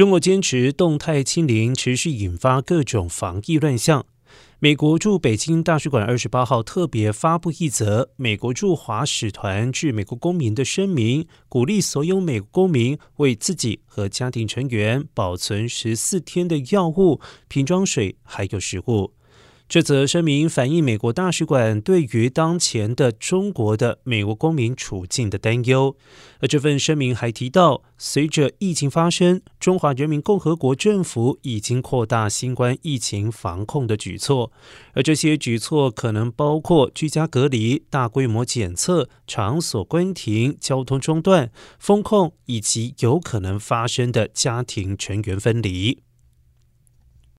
中国坚持动态清零，持续引发各种防疫乱象。美国驻北京大使馆二十八号特别发布一则美国驻华使团致美国公民的声明，鼓励所有美国公民为自己和家庭成员保存十四天的药物、瓶装水还有食物。这则声明反映美国大使馆对于当前的中国的美国公民处境的担忧。而这份声明还提到，随着疫情发生，中华人民共和国政府已经扩大新冠疫情防控的举措，而这些举措可能包括居家隔离、大规模检测、场所关停、交通中断、封控，以及有可能发生的家庭成员分离。